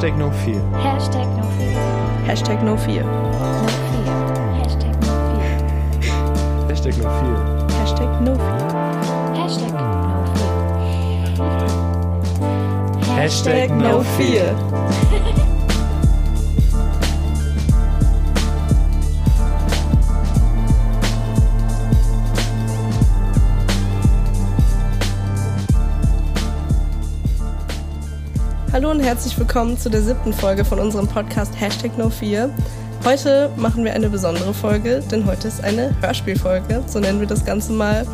Hashtag no fear. Hashtag no fear. Hashtag no fear. No fear. Hashtag no fear. Hashtag no fear. Hashtag no fear. Hashtag no fear. Hashtag no fear. Hallo und herzlich willkommen zu der siebten Folge von unserem Podcast Hashtag no fear. Heute machen wir eine besondere Folge, denn heute ist eine Hörspielfolge, so nennen wir das Ganze mal.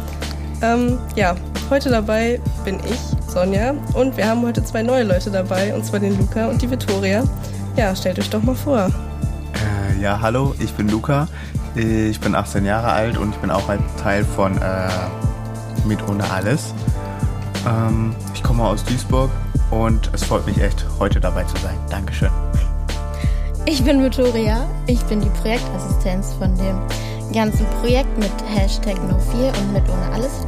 Ähm, ja, heute dabei bin ich, Sonja, und wir haben heute zwei neue Leute dabei, und zwar den Luca und die Victoria. Ja, stellt euch doch mal vor. Äh, ja, hallo, ich bin Luca. Ich bin 18 Jahre alt und ich bin auch ein Teil von äh, Mit ohne alles. Ähm, ich komme aus Duisburg und es freut mich echt, heute dabei zu sein. Dankeschön. Ich bin Victoria, ich bin die Projektassistenz von dem ganzen Projekt mit Hashtag No4 und mit ohne alles.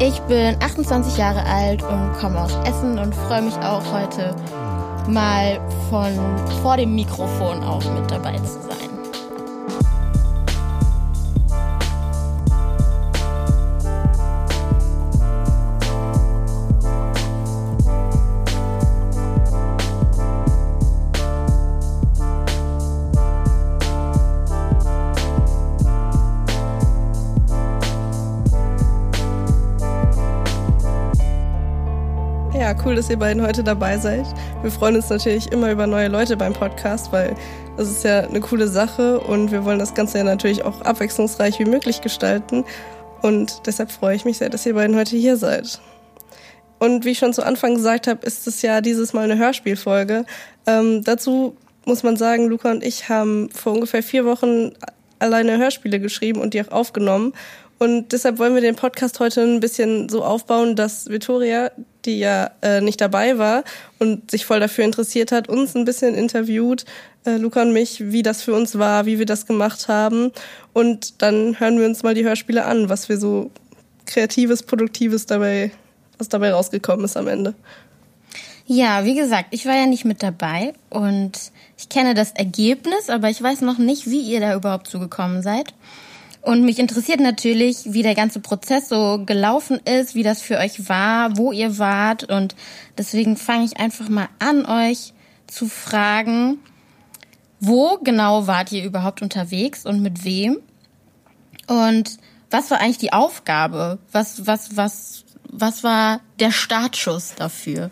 Ich bin 28 Jahre alt und komme aus Essen und freue mich auch heute mal von vor dem Mikrofon auch mit dabei zu sein. Cool, dass ihr beiden heute dabei seid. Wir freuen uns natürlich immer über neue Leute beim Podcast, weil das ist ja eine coole Sache und wir wollen das Ganze ja natürlich auch abwechslungsreich wie möglich gestalten. Und deshalb freue ich mich sehr, dass ihr beiden heute hier seid. Und wie ich schon zu Anfang gesagt habe, ist es ja dieses Mal eine Hörspielfolge. Ähm, dazu muss man sagen, Luca und ich haben vor ungefähr vier Wochen alleine Hörspiele geschrieben und die auch aufgenommen. Und deshalb wollen wir den Podcast heute ein bisschen so aufbauen, dass Victoria, die ja äh, nicht dabei war und sich voll dafür interessiert hat, uns ein bisschen interviewt, äh, Luca und mich, wie das für uns war, wie wir das gemacht haben. Und dann hören wir uns mal die Hörspiele an, was wir so kreatives, produktives dabei, was dabei rausgekommen ist am Ende. Ja, wie gesagt, ich war ja nicht mit dabei und ich kenne das Ergebnis, aber ich weiß noch nicht, wie ihr da überhaupt zugekommen seid. Und mich interessiert natürlich, wie der ganze Prozess so gelaufen ist, wie das für euch war, wo ihr wart. Und deswegen fange ich einfach mal an, euch zu fragen, wo genau wart ihr überhaupt unterwegs und mit wem? Und was war eigentlich die Aufgabe? Was, was, was, was war der Startschuss dafür?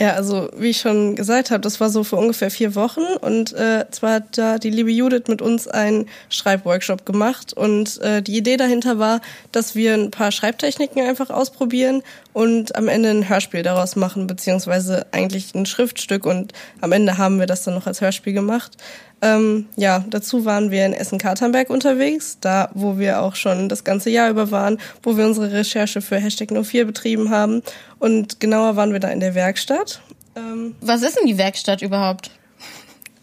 Ja, also wie ich schon gesagt habe, das war so vor ungefähr vier Wochen und äh, zwar hat da die liebe Judith mit uns einen Schreibworkshop gemacht und äh, die Idee dahinter war, dass wir ein paar Schreibtechniken einfach ausprobieren und am Ende ein Hörspiel daraus machen, beziehungsweise eigentlich ein Schriftstück und am Ende haben wir das dann noch als Hörspiel gemacht. Ähm, ja, dazu waren wir in Essen-Katernberg unterwegs, da wo wir auch schon das ganze Jahr über waren, wo wir unsere Recherche für Hashtag No4 betrieben haben. Und genauer waren wir da in der Werkstatt. Ähm, Was ist denn die Werkstatt überhaupt?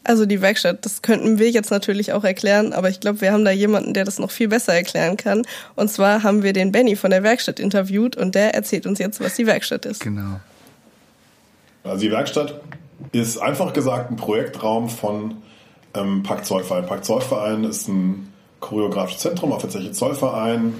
also die Werkstatt, das könnten wir jetzt natürlich auch erklären, aber ich glaube, wir haben da jemanden, der das noch viel besser erklären kann. Und zwar haben wir den Benny von der Werkstatt interviewt und der erzählt uns jetzt, was die Werkstatt ist. Genau. Also die Werkstatt ist einfach gesagt ein Projektraum von ähm, Pakt Zollverein. Pakt Zollverein ist ein choreografisches Zentrum auf Zeche Zollverein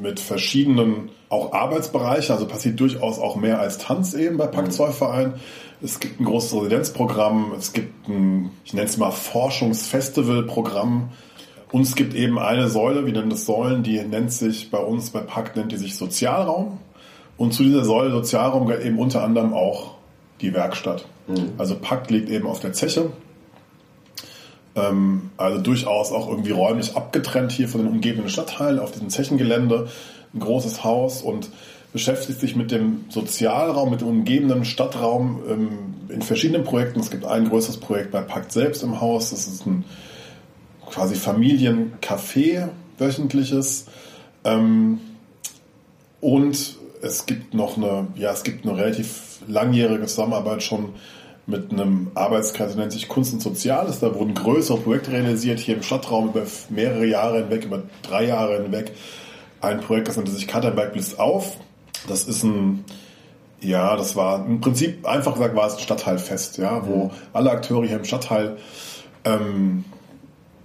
mit verschiedenen auch Arbeitsbereichen, also passiert durchaus auch mehr als Tanz eben bei Pakt Zollverein. Es gibt ein großes Residenzprogramm, es gibt ein, ich nenne es mal Forschungsfestivalprogramm. Und es gibt eben eine Säule, wir nennen das Säulen, die nennt sich bei uns bei Pakt nennt die sich Sozialraum. Und zu dieser Säule Sozialraum gehört eben unter anderem auch die Werkstatt. Also Pakt liegt eben auf der Zeche ähm, also durchaus auch irgendwie räumlich abgetrennt hier von den umgebenden Stadtteilen auf diesem Zechengelände. Ein großes Haus und beschäftigt sich mit dem Sozialraum, mit dem umgebenden Stadtraum ähm, in verschiedenen Projekten. Es gibt ein größeres Projekt bei Pakt selbst im Haus. Das ist ein quasi Familiencafé wöchentliches. Ähm, und es gibt noch eine, ja, es gibt eine relativ langjährige Zusammenarbeit schon mit einem Arbeitskreis, der nennt sich Kunst und Soziales. Da wurden größere Projekte realisiert, hier im Stadtraum über mehrere Jahre hinweg, über drei Jahre hinweg. Ein Projekt, das nannte sich Katterberg bläst auf. Das ist ein Ja, das war im Prinzip, einfach gesagt, war es ein Stadtteilfest, ja, wo alle Akteure hier im Stadtteil ähm,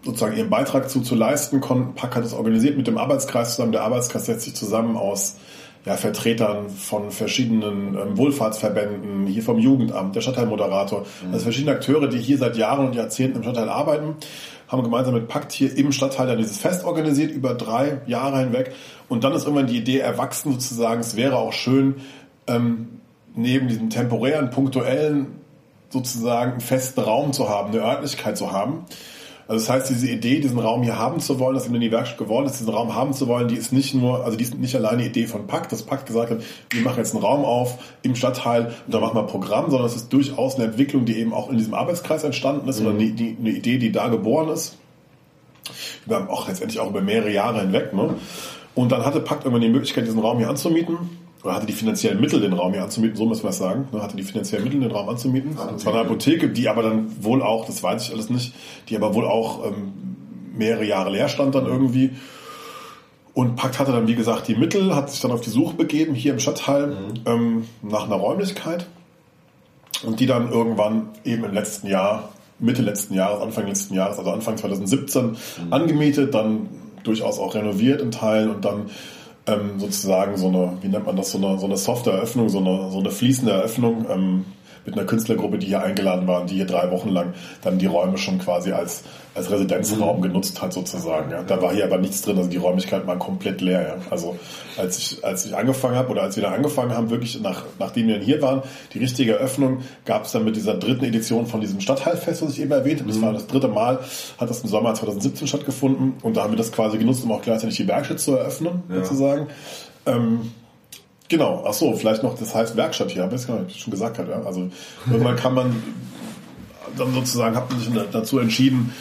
sozusagen ihren Beitrag zu, zu leisten konnten. Pack hat es organisiert mit dem Arbeitskreis zusammen. Der Arbeitskreis setzt sich zusammen aus ja, Vertretern von verschiedenen ähm, Wohlfahrtsverbänden, hier vom Jugendamt, der Stadtteilmoderator, also verschiedene Akteure, die hier seit Jahren und Jahrzehnten im Stadtteil arbeiten, haben gemeinsam mit Pakt hier im Stadtteil dann dieses Fest organisiert über drei Jahre hinweg. Und dann ist irgendwann die Idee erwachsen sozusagen, es wäre auch schön, ähm, neben diesem temporären, punktuellen sozusagen einen festen Raum zu haben, eine Örtlichkeit zu haben. Also das heißt, diese Idee, diesen Raum hier haben zu wollen, dass in die Werkstatt geworden ist, diesen Raum haben zu wollen, die ist nicht nur, also die ist nicht alleine Idee von Pakt, dass Pakt gesagt hat, wir machen jetzt einen Raum auf im Stadtteil und da machen wir ein Programm, sondern es ist durchaus eine Entwicklung, die eben auch in diesem Arbeitskreis entstanden ist oder eine, die, eine Idee, die da geboren ist. Über, auch letztendlich auch über mehrere Jahre hinweg. Ne? Und dann hatte Pakt irgendwann die Möglichkeit, diesen Raum hier anzumieten oder hatte die finanziellen Mittel, den Raum hier anzumieten, so müssen wir es sagen, ne, hatte die finanziellen Mittel, den Raum anzumieten. Es war eine Apotheke, die aber dann wohl auch, das weiß ich alles nicht, die aber wohl auch ähm, mehrere Jahre leer stand dann irgendwie. Und Pakt hatte dann, wie gesagt, die Mittel, hat sich dann auf die Suche begeben, hier im Stadtteil, ähm, nach einer Räumlichkeit. Und die dann irgendwann eben im letzten Jahr, Mitte letzten Jahres, Anfang letzten Jahres, also Anfang 2017 angemietet, dann durchaus auch renoviert in Teilen und dann ähm, sozusagen so eine, wie nennt man das, so eine, so eine softe Eröffnung, so eine, so eine fließende Eröffnung ähm, mit einer Künstlergruppe, die hier eingeladen waren, die hier drei Wochen lang dann die Räume schon quasi als, als Residenzraum genutzt hat sozusagen. Ja. Da war hier aber nichts drin, also die Räumlichkeiten waren komplett leer. Ja. Also als ich, als ich angefangen habe oder als wir da angefangen haben, wirklich nach, nachdem wir dann hier waren, die richtige Eröffnung gab es dann mit dieser dritten Edition von diesem Stadtteilfest, was ich eben erwähnt habe. Das war das dritte Mal, hat das im Sommer 2017 stattgefunden und da haben wir das quasi genutzt, um auch gleichzeitig die Werkstatt zu eröffnen, sozusagen. Ähm, Genau, ach so, vielleicht noch, das heißt Werkstatt hier, habe ich schon gesagt ja. Also irgendwann kann man dann sozusagen, hat man sich dazu entschieden,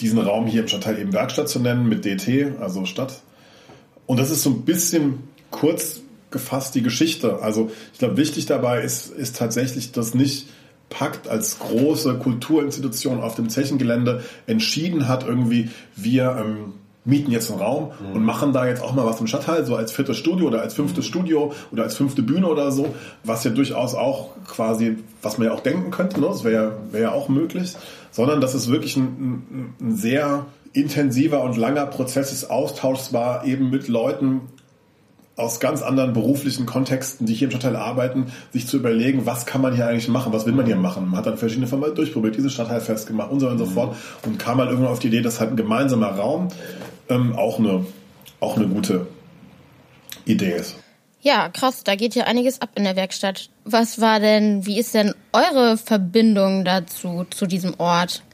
diesen Raum hier im Stadtteil eben Werkstatt zu nennen mit DT, also Stadt. Und das ist so ein bisschen kurz gefasst die Geschichte. Also ich glaube, wichtig dabei ist, ist tatsächlich, dass nicht Pakt als große Kulturinstitution auf dem Zechengelände entschieden hat, irgendwie wir ähm, mieten jetzt einen Raum Mhm. und machen da jetzt auch mal was im Stadtteil, so als viertes Studio oder als fünftes Studio oder als fünfte Bühne oder so, was ja durchaus auch quasi, was man ja auch denken könnte, ne? das wäre ja, wäre ja auch möglich, sondern dass es wirklich ein, ein, ein sehr intensiver und langer Prozess des Austauschs war, eben mit Leuten, aus ganz anderen beruflichen Kontexten, die hier im Stadtteil arbeiten, sich zu überlegen, was kann man hier eigentlich machen, was will man hier machen. Man hat dann verschiedene Firmen durchprobiert, dieses Stadtteil festgemacht und so weiter und so fort und kam halt irgendwann auf die Idee, dass halt ein gemeinsamer Raum ähm, auch, eine, auch eine gute Idee ist. Ja, krass, da geht ja einiges ab in der Werkstatt. Was war denn, wie ist denn eure Verbindung dazu, zu diesem Ort?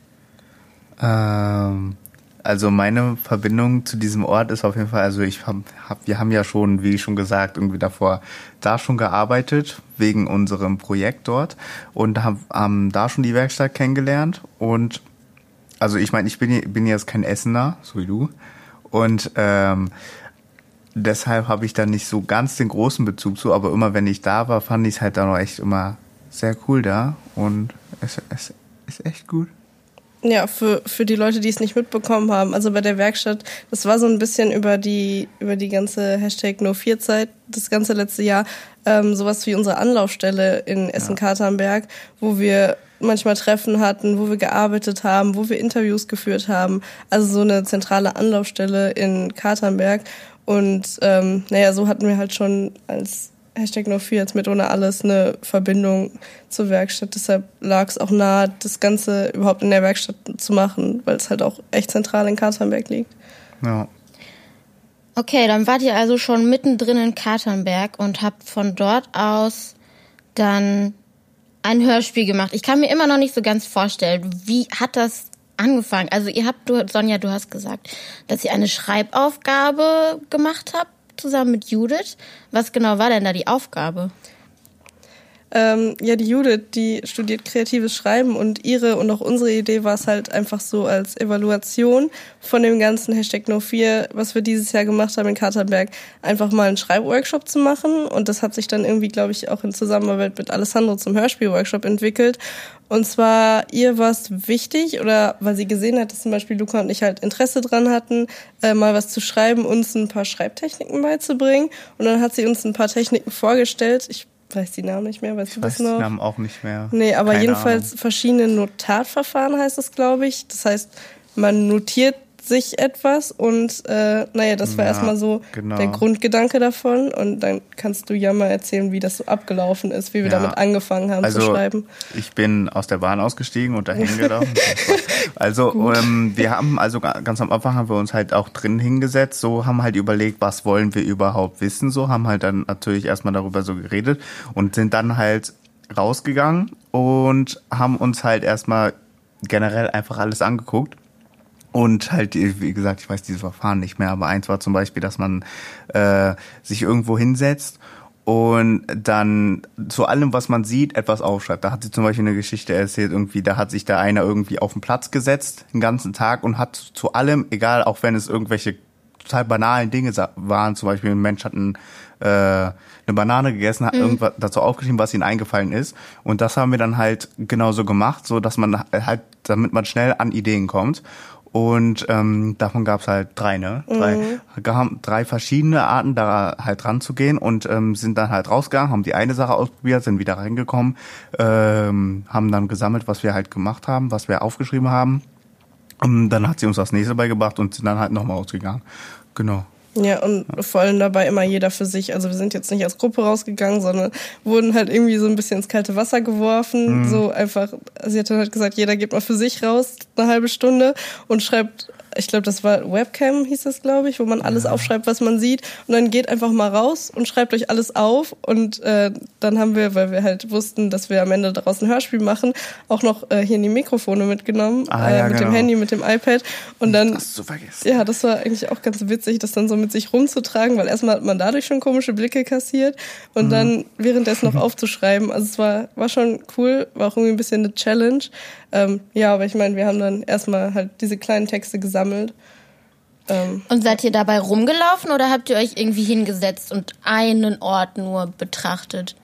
Ähm, also meine Verbindung zu diesem Ort ist auf jeden Fall, also ich hab, hab, wir haben ja schon, wie schon gesagt, irgendwie davor da schon gearbeitet, wegen unserem Projekt dort und haben, haben da schon die Werkstatt kennengelernt und also ich meine, ich bin, bin jetzt kein Essener, so wie du und ähm, deshalb habe ich da nicht so ganz den großen Bezug zu, aber immer wenn ich da war, fand ich es halt dann auch echt immer sehr cool da und es, es ist echt gut. Ja, für, für die Leute, die es nicht mitbekommen haben, also bei der Werkstatt, das war so ein bisschen über die, über die ganze Hashtag No4-Zeit, das ganze letzte Jahr, ähm, sowas wie unsere Anlaufstelle in Essen-Katernberg, wo wir manchmal Treffen hatten, wo wir gearbeitet haben, wo wir Interviews geführt haben. Also so eine zentrale Anlaufstelle in Katernberg. Und ähm, naja, so hatten wir halt schon als Hashtag No4 jetzt mit ohne alles eine Verbindung zur Werkstatt. Deshalb lag es auch nahe, das Ganze überhaupt in der Werkstatt zu machen, weil es halt auch echt zentral in Katernberg liegt. Ja. Okay, dann wart ihr also schon mittendrin in Katernberg und habt von dort aus dann ein Hörspiel gemacht. Ich kann mir immer noch nicht so ganz vorstellen, wie hat das angefangen? Also ihr habt, du, Sonja, du hast gesagt, dass ihr eine Schreibaufgabe gemacht habt, zusammen mit Judith. Was genau war denn da die Aufgabe? Ähm, ja, die Judith, die studiert kreatives Schreiben und ihre und auch unsere Idee war es halt einfach so als Evaluation von dem ganzen Hashtag No4, was wir dieses Jahr gemacht haben in Katernberg, einfach mal einen Schreibworkshop zu machen. Und das hat sich dann irgendwie, glaube ich, auch in Zusammenarbeit mit Alessandro zum Hörspielworkshop entwickelt. Und zwar ihr war es wichtig oder weil sie gesehen hat, dass zum Beispiel Luca und ich halt Interesse dran hatten, äh, mal was zu schreiben, uns ein paar Schreibtechniken beizubringen. Und dann hat sie uns ein paar Techniken vorgestellt. Ich weiß die Namen nicht mehr, weißt du Ich weiß das die noch? Namen auch nicht mehr. Nee, aber Keine jedenfalls Ahnung. verschiedene Notatverfahren heißt es, glaube ich. Das heißt, man notiert sich etwas und äh, naja, das war Ja, erstmal so genau. der Grundgedanke davon und dann kannst du ja mal erzählen, wie das so abgelaufen ist, wie wir Ja. damit angefangen haben also, zu schreiben. Ich bin aus der Bahn ausgestiegen und dahin gelaufen. also ähm, wir haben also ga- ganz am Anfang haben wir uns halt auch drin hingesetzt, so haben halt überlegt, was wollen wir überhaupt wissen, so haben halt dann natürlich erstmal darüber so geredet und sind dann halt rausgegangen und haben uns halt erstmal generell einfach alles angeguckt. Und halt, wie gesagt, ich weiß dieses Verfahren nicht mehr, aber eins war zum Beispiel, dass man äh, sich irgendwo hinsetzt und dann zu allem, was man sieht, etwas aufschreibt. Da hat sie zum Beispiel eine Geschichte erzählt, irgendwie, da hat sich da einer irgendwie auf den Platz gesetzt, den ganzen Tag und hat zu allem, egal, auch wenn es irgendwelche total banalen Dinge waren, zum Beispiel ein Mensch hat ein, äh, eine Banane gegessen, hat irgendwas dazu aufgeschrieben, was ihm eingefallen ist. Und das haben wir dann halt genauso gemacht, so dass man halt, damit man schnell an Ideen kommt. Und ähm, davon gab es halt drei, ne? Drei, haben drei verschiedene Arten, da halt ranzugehen und ähm, sind dann halt rausgegangen, haben die eine Sache ausprobiert, sind wieder reingekommen, ähm, haben dann gesammelt, was wir halt gemacht haben, was wir aufgeschrieben haben. Und dann hat sie uns das nächste beigebracht und sind dann halt nochmal ausgegangen. Genau. Ja, und vor allem dabei immer jeder für sich. Also wir sind jetzt nicht als Gruppe rausgegangen, sondern wurden halt irgendwie so ein bisschen ins kalte Wasser geworfen. Mhm. So einfach, sie hat dann halt gesagt, jeder geht mal für sich raus, eine halbe Stunde und schreibt, ich glaube, das war Webcam, hieß das, glaube ich, wo man alles aufschreibt, was man sieht. Und dann geht einfach mal raus und schreibt euch alles auf. Und äh, dann haben wir, weil wir halt wussten, dass wir am Ende daraus ein Hörspiel machen, auch noch äh, hier in die Mikrofone mitgenommen, Ah, äh, ja, mit dem genau. Handy, mit dem iPad. Und dann Das zu vergessen. ja, das war eigentlich auch ganz witzig, das dann so mit sich rumzutragen, weil erstmal hat man dadurch schon komische Blicke kassiert und Mhm. dann währenddessen noch aufzuschreiben. Also es war, war schon cool, war auch irgendwie ein bisschen eine Challenge. Ähm, ja, aber ich meine, wir haben dann erstmal halt diese kleinen Texte gesammelt. Ähm, Und seid ihr dabei rumgelaufen oder habt ihr euch irgendwie hingesetzt und einen Ort nur betrachtet?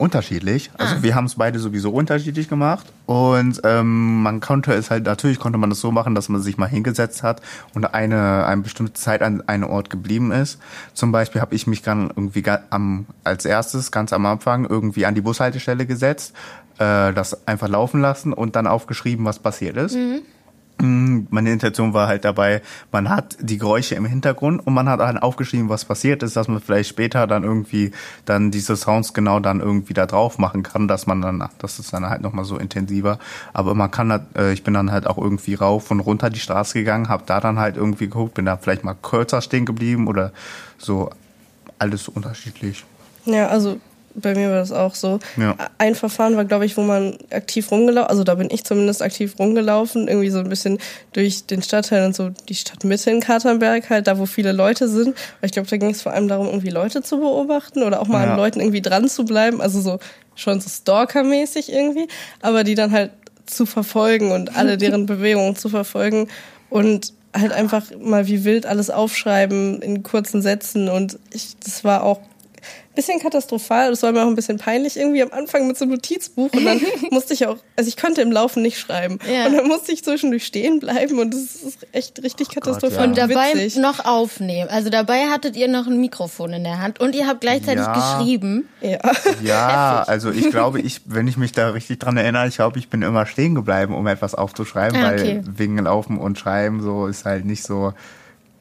Unterschiedlich. Ah. Also wir haben es beide sowieso unterschiedlich gemacht. Und ähm, man konnte es halt, natürlich konnte man das so machen, dass man sich mal hingesetzt hat und eine, eine bestimmte Zeit an einem Ort geblieben ist. Zum Beispiel habe ich mich dann irgendwie am, als erstes, ganz am Anfang, irgendwie an die Bushaltestelle gesetzt, äh, das einfach laufen lassen und dann aufgeschrieben, was passiert ist. Mm, Meine Intention war halt dabei, man hat die Geräusche im Hintergrund und man hat dann aufgeschrieben, was passiert ist, dass man vielleicht später dann irgendwie dann diese Sounds genau dann irgendwie da drauf machen kann, dass man dann, das ist dann halt nochmal so intensiver. Aber man kann, halt, äh, ich bin dann halt auch irgendwie rauf und runter die Straße gegangen, habe da dann halt irgendwie geguckt, bin da vielleicht mal kürzer stehen geblieben oder so alles unterschiedlich. ja, also bei mir war das auch so. Ja. Ein Verfahren war, glaube ich, wo man aktiv rumgelaufen, also da bin ich zumindest aktiv rumgelaufen, irgendwie so ein bisschen durch den Stadtteil und so die Stadtmitte in Katernberg, halt da, wo viele Leute sind. Weil ich glaube, da ging es vor allem darum, irgendwie Leute zu beobachten oder auch mal Ja. an Leuten irgendwie dran zu bleiben, also so schon so Stalker-mäßig irgendwie, aber die dann halt zu verfolgen und alle deren Bewegungen zu verfolgen und halt einfach mal wie wild alles aufschreiben in kurzen Sätzen und ich, das war auch bisschen katastrophal. Das war mir auch ein bisschen peinlich irgendwie am Anfang mit so einem Notizbuch und dann musste ich auch, also ich konnte im Laufen nicht schreiben Ja. und dann musste ich zwischendurch stehen bleiben und das ist echt richtig katastrophal. ja. Und dabei witzig. noch aufnehmen. Also dabei hattet ihr noch ein Mikrofon in der Hand und ihr habt gleichzeitig Ja. geschrieben. Ja. Ja, also ich glaube, ich, wenn ich mich da richtig dran erinnere, ich glaube, ich bin immer stehen geblieben, um etwas aufzuschreiben, Ah, okay. weil wegen Laufen und Schreiben so ist halt nicht so.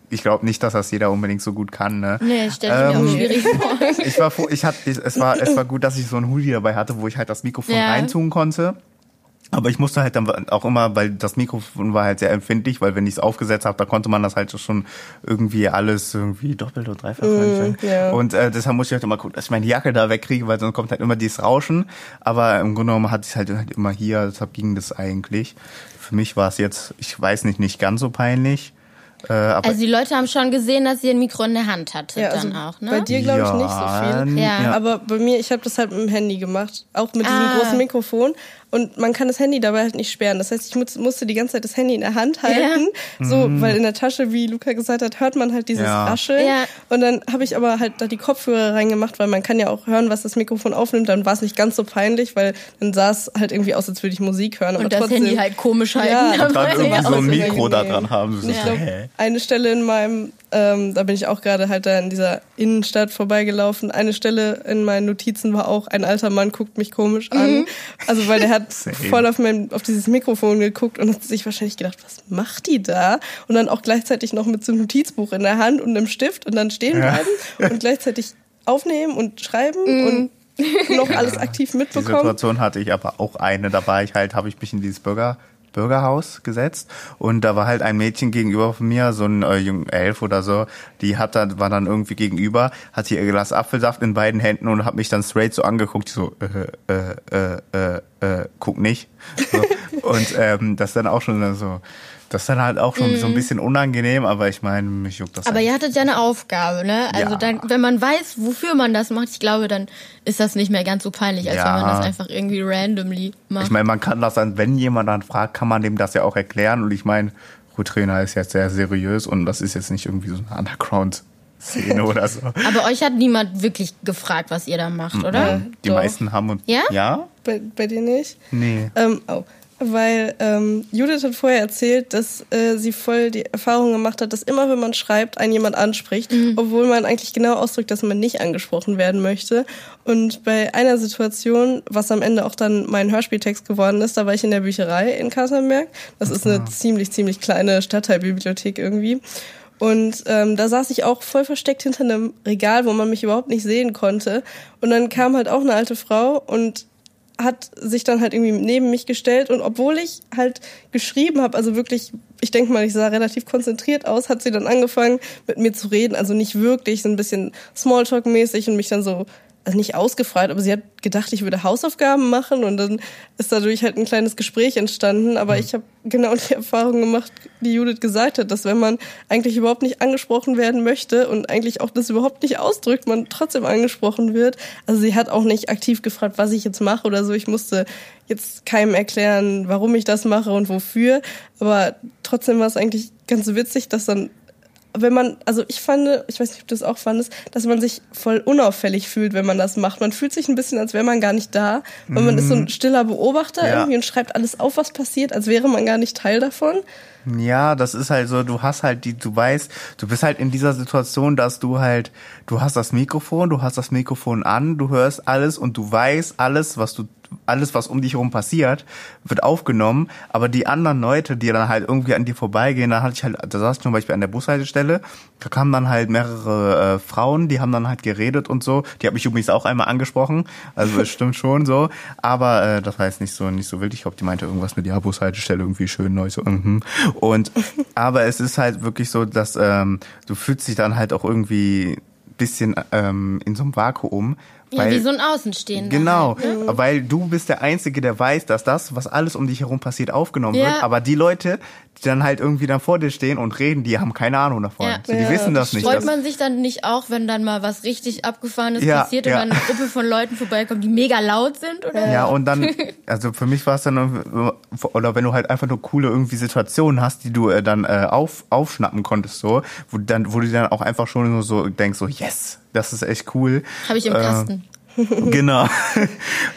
Ich glaube nicht, dass das jeder unbedingt so gut kann. Ne? Nee, ich stelle Ähm, mir auch schwierig vor. Ich war, froh- ich hatte, ich, es war, es war gut, dass ich so einen Hoodie dabei hatte, wo ich halt das Mikrofon Ja. reintun konnte. Aber ich musste halt dann auch immer, weil das Mikrofon war halt sehr empfindlich, weil wenn ich es aufgesetzt habe, da konnte man das halt schon irgendwie alles irgendwie doppelt und dreifach. mm, ja. Und äh, deshalb musste ich halt immer gucken, dass ich meine Jacke da wegkriege, weil sonst kommt halt immer dieses Rauschen. Aber im Grunde genommen hatte ich es halt, halt immer hier, deshalb ging das eigentlich. Für mich war es jetzt, ich weiß nicht, nicht ganz so peinlich. Äh, aber Also die Leute haben schon gesehen, dass ihr ein Mikro in der Hand hattet Ja, also dann auch, ne? bei dir glaube ich nicht so viel. Ja. ja. Aber bei mir, ich habe das halt mit dem Handy gemacht, auch mit diesem Ah. großen Mikrofon. Und man kann das Handy dabei halt nicht sperren. Das heißt, ich muss, musste die ganze Zeit das Handy in der Hand halten, so, weil in der Tasche, wie Luca gesagt hat, hört man halt dieses Ja. Rascheln. Ja. Und dann habe ich aber halt da die Kopfhörer reingemacht, weil man kann ja auch hören, was das Mikrofon aufnimmt. Dann war es nicht ganz so peinlich, weil dann sah es halt irgendwie aus, als würde ich Musik hören. Aber Und das trotzdem, Handy halt komisch halten. Ja, dabei. dann irgendwie Ja, so ein Mikro da dran haben. So, Ich glaube, hä? eine Stelle in meinem, ähm, da bin ich auch gerade halt da in dieser Innenstadt vorbeigelaufen. Eine Stelle in meinen Notizen war auch, ein alter Mann guckt mich komisch an. Also weil der hat voll auf, mein, auf dieses Mikrofon geguckt und hat sich wahrscheinlich gedacht, was macht die da? Und dann auch gleichzeitig noch mit so einem Notizbuch in der Hand und einem Stift und dann stehen Ja. bleiben und gleichzeitig aufnehmen und schreiben und noch alles aktiv Die mitbekommen. Situation hatte ich aber auch eine. Da war ich halt, habe ich mich in dieses Bürger, Bürgerhaus gesetzt und da war halt ein Mädchen gegenüber von mir, so ein äh, elf oder so, die hat dann, war dann irgendwie gegenüber, hatte ihr Glas Apfelsaft in beiden Händen und hat mich dann straight so angeguckt, so, äh, äh, äh, äh, äh, guck nicht. So. und ähm, das dann auch schon so, das ist dann halt auch schon so ein bisschen unangenehm, aber ich meine, mich juckt das Aber ihr hattet ja eine Aufgabe, ne? Also Ja. dann, wenn man weiß, wofür man das macht, ich glaube, dann ist das nicht mehr ganz so peinlich, als Ja. wenn man das einfach irgendwie randomly macht. Ich meine, man kann das dann, wenn jemand dann fragt, kann man dem das ja auch erklären. Und ich meine, Trainer ist jetzt sehr seriös und das ist jetzt nicht irgendwie so eine Underground-Szene oder so. Aber euch hat niemand wirklich gefragt, was ihr da macht, oder? Die Doch. meisten haben und Ja? Ja? Bei, bei dir nicht? Nee. Ähm, oh. Weil ähm, Judith hat vorher erzählt, dass äh, sie voll die Erfahrung gemacht hat, dass immer, wenn man schreibt, einen jemand anspricht, obwohl man eigentlich genau ausdrückt, dass man nicht angesprochen werden möchte. Und bei einer Situation, was am Ende auch dann mein Hörspieltext geworden ist, da war ich in der Bücherei in Kassenberg. Das ist eine ziemlich, ziemlich kleine Stadtteilbibliothek irgendwie. Und ähm, da saß ich auch voll versteckt hinter einem Regal, wo man mich überhaupt nicht sehen konnte. Und dann kam halt auch eine alte Frau und hat sich dann halt irgendwie neben mich gestellt und obwohl ich halt geschrieben habe, also wirklich, ich denke mal, ich sah relativ konzentriert aus, hat sie dann angefangen mit mir zu reden, also nicht wirklich, so ein bisschen Smalltalk-mäßig und mich dann so, also nicht ausgefragt, aber sie hat gedacht, ich würde Hausaufgaben machen und dann ist dadurch halt ein kleines Gespräch entstanden, aber ich habe genau die Erfahrung gemacht, die Judith gesagt hat, dass wenn man eigentlich überhaupt nicht angesprochen werden möchte und eigentlich auch das überhaupt nicht ausdrückt, man trotzdem angesprochen wird. Also sie hat auch nicht aktiv gefragt, was ich jetzt mache oder so. Ich musste jetzt keinem erklären, warum ich das mache und wofür. Aber trotzdem war es eigentlich ganz witzig, dass dann wenn man, also ich fand, ich weiß nicht, ob du das auch fandest, dass man sich voll unauffällig fühlt, wenn man das macht. Man fühlt sich ein bisschen, als wäre man gar nicht da, weil man ist so ein stiller Beobachter Ja. irgendwie und schreibt alles auf, was passiert, als wäre man gar nicht Teil davon. Ja, das ist halt so, du hast halt die, du weißt, du bist halt in dieser Situation, dass du halt, du hast das Mikrofon, du hast das Mikrofon an, du hörst alles und du weißt alles, was du, alles, was um dich herum passiert, wird aufgenommen, aber die anderen Leute, die dann halt irgendwie an dir vorbeigehen, da hatte ich halt, da saß ich zum Beispiel an der Bushaltestelle, da kamen dann halt mehrere äh, Frauen, die haben dann halt geredet und so, die habe ich übrigens auch einmal angesprochen, also es stimmt schon so, aber äh, das war jetzt nicht so, nicht so wild, ich glaube, die meinte irgendwas mit, ja, Bushaltestelle irgendwie schön neu, so, mhm. Und aber es ist halt wirklich so, dass ähm, du fühlst dich dann halt auch irgendwie bisschen ähm, in so einem Vakuum. Ja, Weil, wie so ein Außenstehender. Genau, Halt, ne? weil du bist der Einzige, der weiß, dass das, was alles um dich herum passiert, aufgenommen Ja. wird. Aber die Leute, die dann halt irgendwie dann vor dir stehen und reden, die haben keine Ahnung davon. Ja. So, die Ja. wissen das nicht. Freut man sich dann nicht auch, wenn dann mal was richtig Abgefahrenes Ja, passiert ja. und dann eine Gruppe von Leuten vorbeikommt, die mega laut sind? Oder? Ja, und dann, also für mich war es dann, irgendwie- oder wenn du halt einfach nur coole irgendwie Situationen hast, die du äh, dann äh, auf, aufschnappen konntest, so, wo, dann, wo du dann auch einfach schon nur so denkst, so, yes, das ist echt cool. Habe ich im Äh, Kasten. Genau.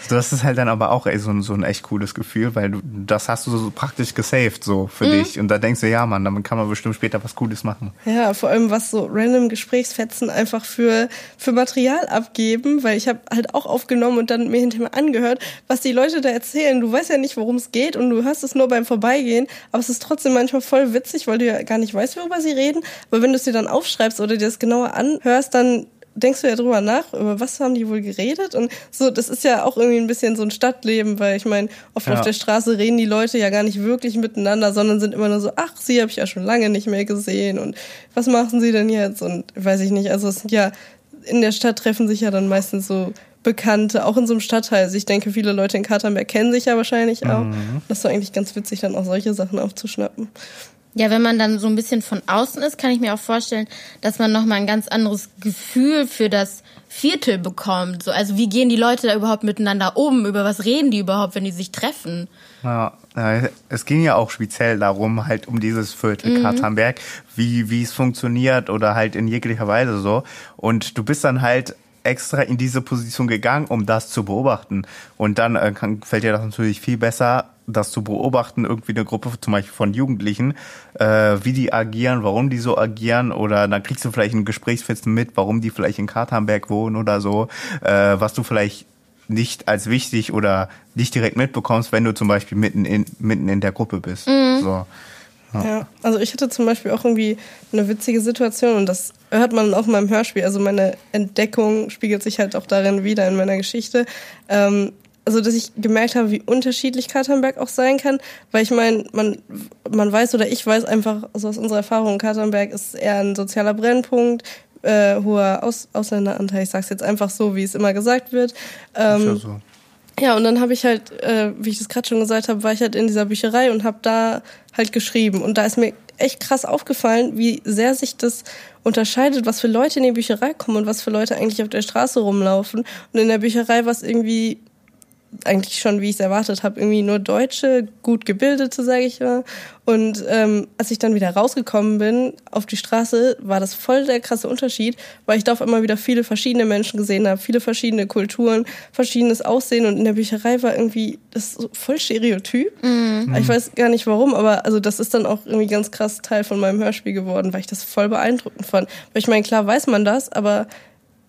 Das ist halt dann aber auch ey, so, ein, so ein echt cooles Gefühl, weil du das hast du so praktisch gesaved so für dich. Und da denkst du, ja Mann, damit kann man bestimmt später was Cooles machen. Ja, vor allem was so random Gesprächsfetzen einfach für, für Material abgeben, weil ich habe halt auch aufgenommen und dann mir hinterher angehört, was die Leute da erzählen. Du weißt ja nicht, worum es geht und du hörst es nur beim Vorbeigehen, aber es ist trotzdem manchmal voll witzig, weil du ja gar nicht weißt, worüber sie reden. Aber wenn du es dir dann aufschreibst oder dir das genauer anhörst, dann denkst du ja drüber nach, über was haben die wohl geredet und so, das ist ja auch irgendwie ein bisschen so ein Stadtleben, weil ich meine, oft Ja. auf der Straße reden die Leute ja gar nicht wirklich miteinander, sondern sind immer nur so, ach, sie habe ich ja schon lange nicht mehr gesehen und was machen sie denn jetzt und weiß ich nicht, also es sind ja, in der Stadt treffen sich ja dann meistens so Bekannte, auch in so einem Stadtteil. Also ich denke, viele Leute in Katernberg kennen sich ja wahrscheinlich auch. Das ist doch eigentlich ganz witzig, dann auch solche Sachen aufzuschnappen. Ja, wenn man dann so ein bisschen von außen ist, kann ich mir auch vorstellen, dass man nochmal ein ganz anderes Gefühl für das Viertel bekommt. So, also wie gehen die Leute da überhaupt miteinander um? Über was reden die überhaupt, wenn die sich treffen? Ja, es ging ja auch speziell darum, halt um dieses Viertel Katernberg, wie, wie es funktioniert oder halt in jeglicher Weise so. Und du bist dann halt extra in diese Position gegangen, um das zu beobachten. Und dann äh, kann, fällt dir das natürlich viel besser, das zu beobachten, irgendwie eine Gruppe zum Beispiel von Jugendlichen, äh, wie die agieren, warum die so agieren oder dann kriegst du vielleicht ein Gesprächsfetzen mit, warum die vielleicht in Katernberg wohnen oder so, äh, was du vielleicht nicht als wichtig oder nicht direkt mitbekommst, wenn du zum Beispiel mitten in, mitten in der Gruppe bist. So. Ja, also ich hatte zum Beispiel auch irgendwie eine witzige Situation und das hört man auch in meinem Hörspiel. Also meine Entdeckung spiegelt sich halt auch darin wieder in meiner Geschichte. Ähm, also dass ich gemerkt habe, wie unterschiedlich Katernberg auch sein kann, weil ich meine, man, man weiß oder ich weiß einfach also aus unserer Erfahrung, Katernberg ist eher ein sozialer Brennpunkt, äh, hoher aus Ausländeranteil. Ich sag's jetzt einfach so, wie es immer gesagt wird. Ähm, Ist ja so. Ja, und dann habe ich halt, äh, wie ich das gerade schon gesagt habe, war ich halt in dieser Bücherei und habe da halt geschrieben. Und da ist mir echt krass aufgefallen, wie sehr sich das unterscheidet, was für Leute in die Bücherei kommen und was für Leute eigentlich auf der Straße rumlaufen. Und in der Bücherei war es irgendwie eigentlich schon, wie ich es erwartet habe, irgendwie nur Deutsche, gut gebildete, sage ich mal. Und ähm, als ich dann wieder rausgekommen bin auf die Straße, war das voll der krasse Unterschied, weil ich da auf einmal wieder viele verschiedene Menschen gesehen habe, viele verschiedene Kulturen, verschiedenes Aussehen und in der Bücherei war irgendwie das so voll Stereotyp. Ich weiß gar nicht warum, aber also das ist dann auch irgendwie ganz krass Teil von meinem Hörspiel geworden, weil ich das voll beeindruckend fand. Weil ich meine, klar weiß man das, aber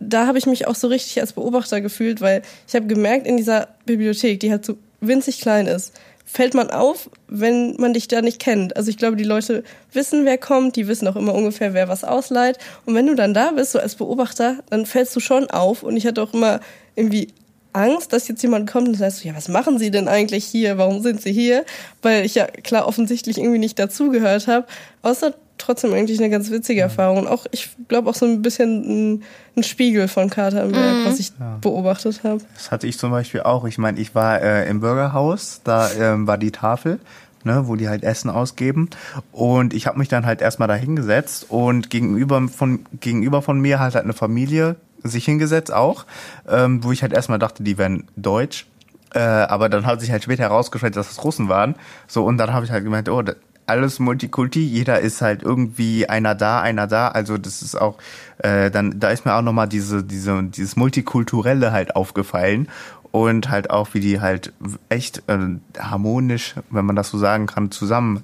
da habe ich mich auch so richtig als Beobachter gefühlt, weil ich habe gemerkt, in dieser Bibliothek, die halt so winzig klein ist, fällt man auf, wenn man dich da nicht kennt. Also ich glaube, die Leute wissen, wer kommt, die wissen auch immer ungefähr, wer was ausleiht. Und wenn du dann da bist, so als Beobachter, dann fällst du schon auf. Und ich hatte auch immer irgendwie Angst, dass jetzt jemand kommt und sagt, so, ja, was machen Sie denn eigentlich hier? Warum sind Sie hier? Weil ich ja klar offensichtlich irgendwie nicht dazugehört habe. Außer trotzdem eigentlich eine ganz witzige Erfahrung. Und auch, ich glaube, auch so ein bisschen ein, ein Spiegel von Katernberg, was ich beobachtet habe. Das hatte ich zum Beispiel auch. Ich meine, ich war äh, im Bürgerhaus, da ähm, war die Tafel, ne, wo die halt Essen ausgeben. Und ich habe mich dann halt erstmal da hingesetzt und gegenüber von, gegenüber von mir halt, halt eine Familie sich hingesetzt auch, ähm, wo ich halt erstmal dachte, die wären deutsch. Äh, aber dann hat sich halt später herausgestellt, dass es Russen waren. So, und dann habe ich halt gemeint, oh, alles Multikulti, jeder ist halt irgendwie einer da, einer da. Also das ist auch, äh, dann da ist mir auch nochmal diese, diese, dieses Multikulturelle halt aufgefallen und halt auch, wie die halt echt äh, harmonisch, wenn man das so sagen kann, zusammen.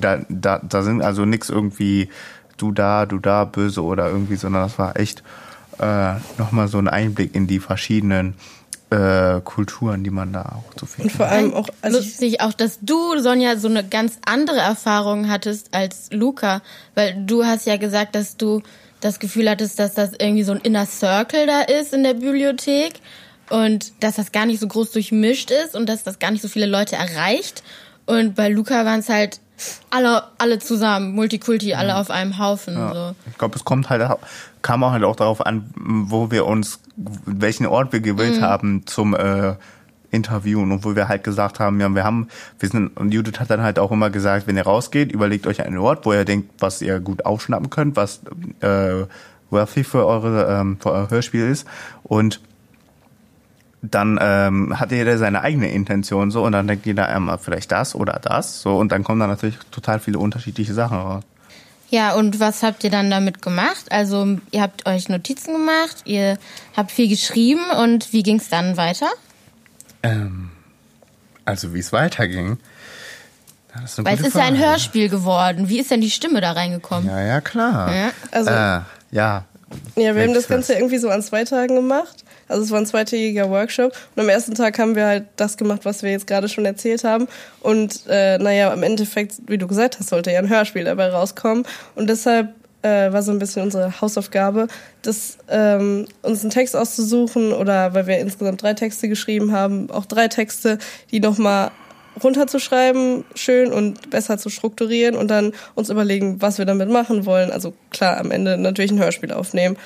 Da, da, da sind also nix irgendwie du da, du da, böse oder irgendwie, sondern das war echt äh, nochmal so ein Einblick in die verschiedenen äh, Kulturen, die man da auch zu Und finden vor allem auch, also ich, Lustig auch, dass du, Sonja, so eine ganz andere Erfahrung hattest als Luca. Weil du hast ja gesagt, dass du das Gefühl hattest, dass das irgendwie so ein Inner Circle da ist in der Bibliothek und dass das gar nicht so groß durchmischt ist und dass das gar nicht so viele Leute erreicht. Und bei Luca waren es halt alle, alle zusammen, Multikulti, alle auf einem Haufen. Ja. So. Ich glaube, es kommt halt, kam auch halt auch darauf an, wo wir uns, welchen Ort wir gewählt haben zum äh, Interviewen und wo wir halt gesagt haben, ja, wir haben, wir sind, und Judith hat dann halt auch immer gesagt, wenn ihr rausgeht, überlegt euch einen Ort, wo ihr denkt, was ihr gut aufschnappen könnt, was äh, worthy für eure, ähm, für euer Hörspiel ist und dann ähm, hat jeder seine eigene Intention so und dann denkt jeder ähm, vielleicht das oder das so und dann kommen da natürlich total viele unterschiedliche Sachen raus. Ja, und was habt ihr dann damit gemacht? Also ihr habt euch Notizen gemacht, ihr habt viel geschrieben und wie ging es dann weiter? Ähm, also wie es weiterging. Das ist eine Weil es ist ja ein Frage. Hörspiel geworden. Wie ist denn die Stimme da reingekommen? Ja, ja, klar. Ja. also Äh, ja. Ja, wir haben das. Ganze irgendwie so an zwei Tagen gemacht. Also es war ein zweitägiger Workshop. Und am ersten Tag haben wir halt das gemacht, was wir jetzt gerade schon erzählt haben. Und äh, naja, im Endeffekt, wie du gesagt hast, sollte ja ein Hörspiel dabei rauskommen. Und deshalb äh, war so ein bisschen unsere Hausaufgabe, das, ähm, uns einen Text auszusuchen oder weil wir insgesamt drei Texte geschrieben haben, auch drei Texte, die nochmal runterzuschreiben, schön und besser zu strukturieren und dann uns überlegen, was wir damit machen wollen. Also klar, am Ende natürlich ein Hörspiel aufnehmen.